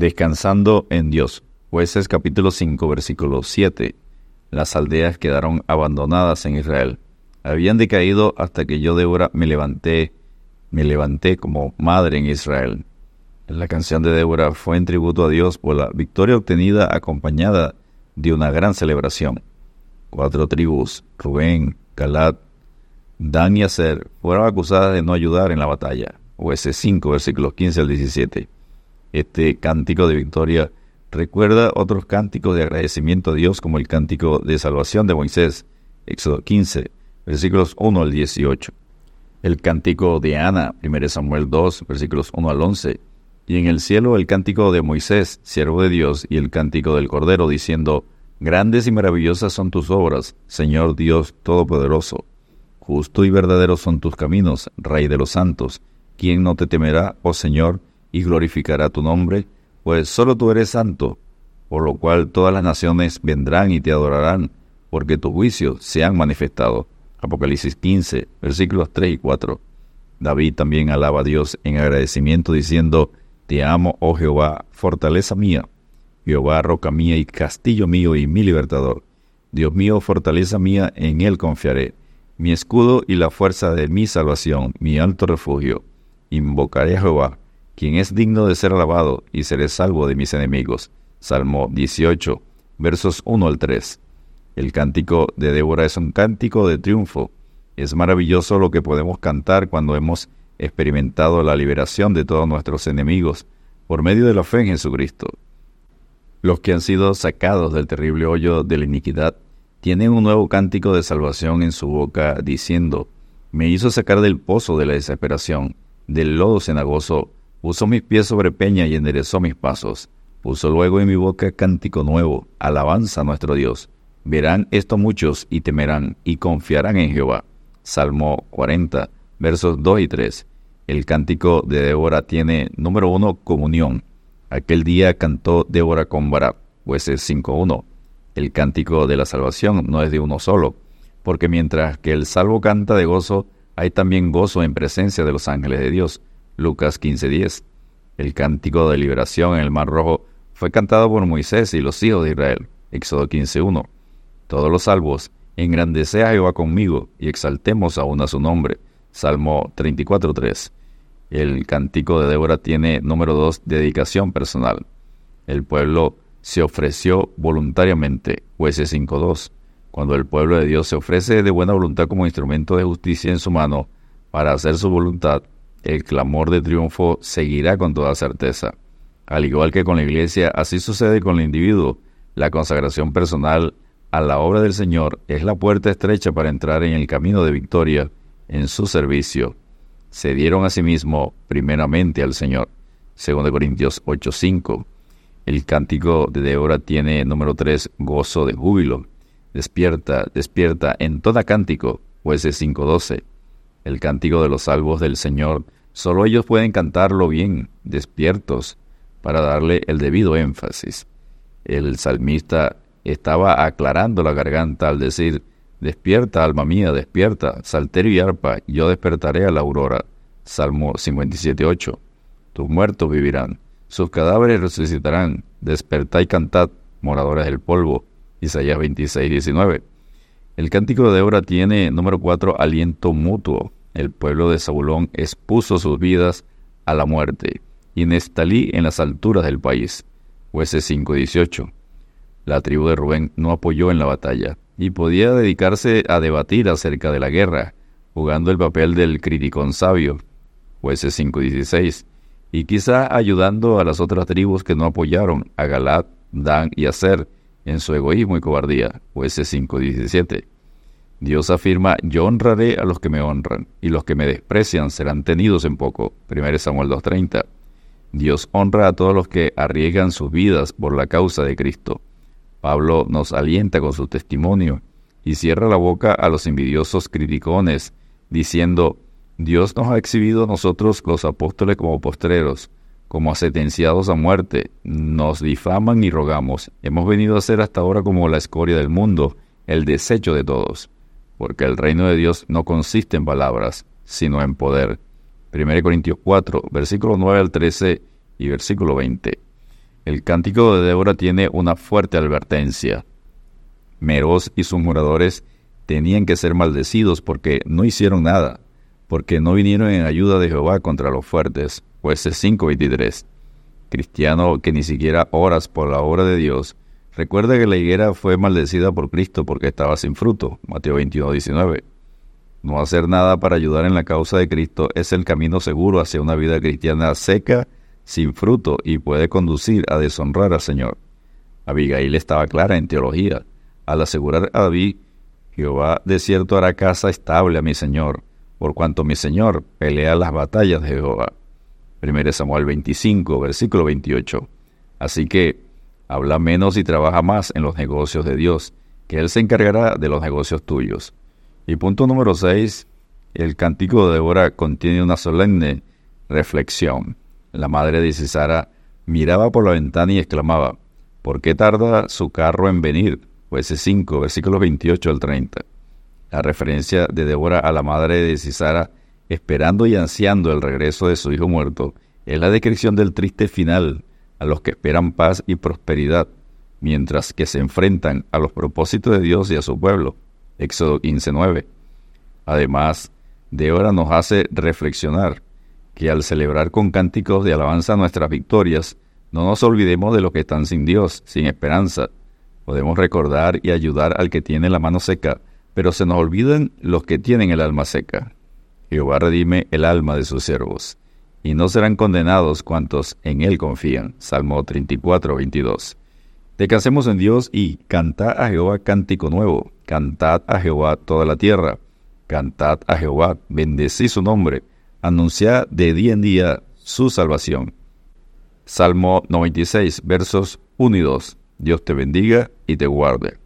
Descansando en Dios. Jueces capítulo 5, versículo 7. Las aldeas quedaron abandonadas en Israel. Habían decaído hasta que yo, Débora, me levanté, me levanté como madre en Israel. La canción de Débora fue en tributo a Dios por la victoria obtenida acompañada de una gran celebración. Cuatro tribus, Rubén, Galad, Dan y Aser, fueron acusadas de no ayudar en la batalla. Jueces 5, versículos 15 al 17. Este cántico de victoria recuerda otros cánticos de agradecimiento a Dios como el cántico de salvación de Moisés, Éxodo 15, versículos 1 al 18. El cántico de Ana, 1 Samuel 2, versículos 1 al 11. Y en el cielo el cántico de Moisés, siervo de Dios, y el cántico del Cordero, diciendo, Grandes y maravillosas son tus obras, Señor Dios Todopoderoso. Justo y verdadero son tus caminos, Rey de los santos. ¿Quién no te temerá, oh Señor? Y glorificará tu nombre, pues solo tú eres santo, por lo cual todas las naciones vendrán y te adorarán, porque tus juicios se han manifestado. Apocalipsis 15, versículos 3 y 4. David también alaba a Dios en agradecimiento diciendo, Te amo, oh Jehová, fortaleza mía, Jehová, roca mía y castillo mío y mi libertador. Dios mío, fortaleza mía, en él confiaré, mi escudo y la fuerza de mi salvación, mi alto refugio. Invocaré a Jehová quien es digno de ser alabado, y seré salvo de mis enemigos. Salmo 18, versos 1 al 3. El cántico de Débora es un cántico de triunfo. Es maravilloso lo que podemos cantar cuando hemos experimentado la liberación de todos nuestros enemigos por medio de la fe en Jesucristo. Los que han sido sacados del terrible hoyo de la iniquidad tienen un nuevo cántico de salvación en su boca, diciendo, Me hizo sacar del pozo de la desesperación, del lodo cenagoso, Puso mis pies sobre peña y enderezó mis pasos. Puso luego en mi boca cántico nuevo, alabanza a nuestro Dios. Verán esto muchos y temerán y confiarán en Jehová. Salmo 40, versos 2 y 3. El cántico de Débora tiene, número uno, comunión. Aquel día cantó Débora con Barak, jueces 5.1. El cántico de la salvación no es de uno solo, porque mientras que el salvo canta de gozo, hay también gozo en presencia de los ángeles de Dios. Lucas 15:10. El cántico de liberación en el Mar Rojo fue cantado por Moisés y los hijos de Israel. Éxodo 15:1. Todos los salvos, engrandece a Jehová conmigo y exaltemos aún a su nombre. Salmo 34:3. El cántico de Débora tiene número 2, dedicación personal. El pueblo se ofreció voluntariamente, jueces 5.2. Cuando el pueblo de Dios se ofrece de buena voluntad como instrumento de justicia en su mano para hacer su voluntad, el clamor de triunfo seguirá con toda certeza. Al igual que con la Iglesia, así sucede con el individuo. La consagración personal a la obra del Señor es la puerta estrecha para entrar en el camino de victoria en su servicio. Se dieron a sí mismo primeramente al Señor. 2 Corintios 8:5. El cántico de Débora tiene número 3, gozo de júbilo. Despierta, despierta en toda cántico, jueces 5:12 el cántico de los salvos del Señor, solo ellos pueden cantarlo bien, despiertos, para darle el debido énfasis. El salmista estaba aclarando la garganta al decir, Despierta, alma mía, despierta, salterio y arpa, yo despertaré a la aurora. Salmo 57.8. Tus muertos vivirán, sus cadáveres resucitarán, despertad y cantad, moradores del polvo. Isaías 26.19. El cántico de Débora tiene, número 4, aliento mutuo. El pueblo de Zabulón expuso sus vidas a la muerte, y Nestalí en las alturas del país. Jueces 5.18. La tribu de Rubén no apoyó en la batalla, y podía dedicarse a debatir acerca de la guerra, jugando el papel del criticón sabio. Jueces 5.16. Y quizá ayudando a las otras tribus que no apoyaron, a Galat, Dan y Aser, en su egoísmo y cobardía. Jueces 5.17. Dios afirma, yo honraré a los que me honran, y los que me desprecian serán tenidos en poco. 1 Samuel 2.30. Dios honra a todos los que arriesgan sus vidas por la causa de Cristo. Pablo nos alienta con su testimonio y cierra la boca a los envidiosos criticones, diciendo, Dios nos ha exhibido a nosotros los apóstoles como postreros, como sentenciados a muerte, nos difaman y rogamos. Hemos venido a ser hasta ahora como la escoria del mundo, el desecho de todos, porque el reino de Dios no consiste en palabras, sino en poder. 1 Corintios 4, versículo 9 al 13 y versículo 20. El cántico de Débora tiene una fuerte advertencia. Meroz y sus moradores tenían que ser maldecidos porque no hicieron nada, porque no vinieron en ayuda de Jehová contra los fuertes. Jueces 5:23. Cristiano que ni siquiera oras por la obra de Dios, recuerda que la higuera fue maldecida por Cristo porque estaba sin fruto. Mateo 21:19. No hacer nada para ayudar en la causa de Cristo es el camino seguro hacia una vida cristiana seca, sin fruto y puede conducir a deshonrar al Señor. Abigail estaba clara en teología al asegurar a David, Jehová de cierto hará casa estable a mi Señor, por cuanto mi Señor pelea las batallas de Jehová. 1 Samuel 25, versículo 28. Así que habla menos y trabaja más en los negocios de Dios, que Él se encargará de los negocios tuyos. Y punto número 6, el cántico de Débora contiene una solemne reflexión. La madre de Cisara miraba por la ventana y exclamaba, ¿por qué tarda su carro en venir? Jueces 5, versículos 28 al 30. La referencia de Débora a la madre de Cisara esperando y ansiando el regreso de su hijo muerto es la descripción del triste final a los que esperan paz y prosperidad, mientras que se enfrentan a los propósitos de Dios y a su pueblo. Éxodo 15:9. Además, Débora nos hace reflexionar que al celebrar con cánticos de alabanza nuestras victorias, no nos olvidemos de los que están sin Dios, sin esperanza, Podemos recordar y ayudar al que tiene la mano seca, pero se nos olvidan los que tienen el alma seca. Jehová redime el alma de sus siervos, y no serán condenados cuantos en él confían. Salmo 34, 22. Descansemos en Dios y cantad a Jehová cántico nuevo, cantad a Jehová toda la tierra, cantad a Jehová, bendecí su nombre, anunciad de día en día su salvación. Salmo 96, versos 1 y 2. Dios te bendiga y te guarde.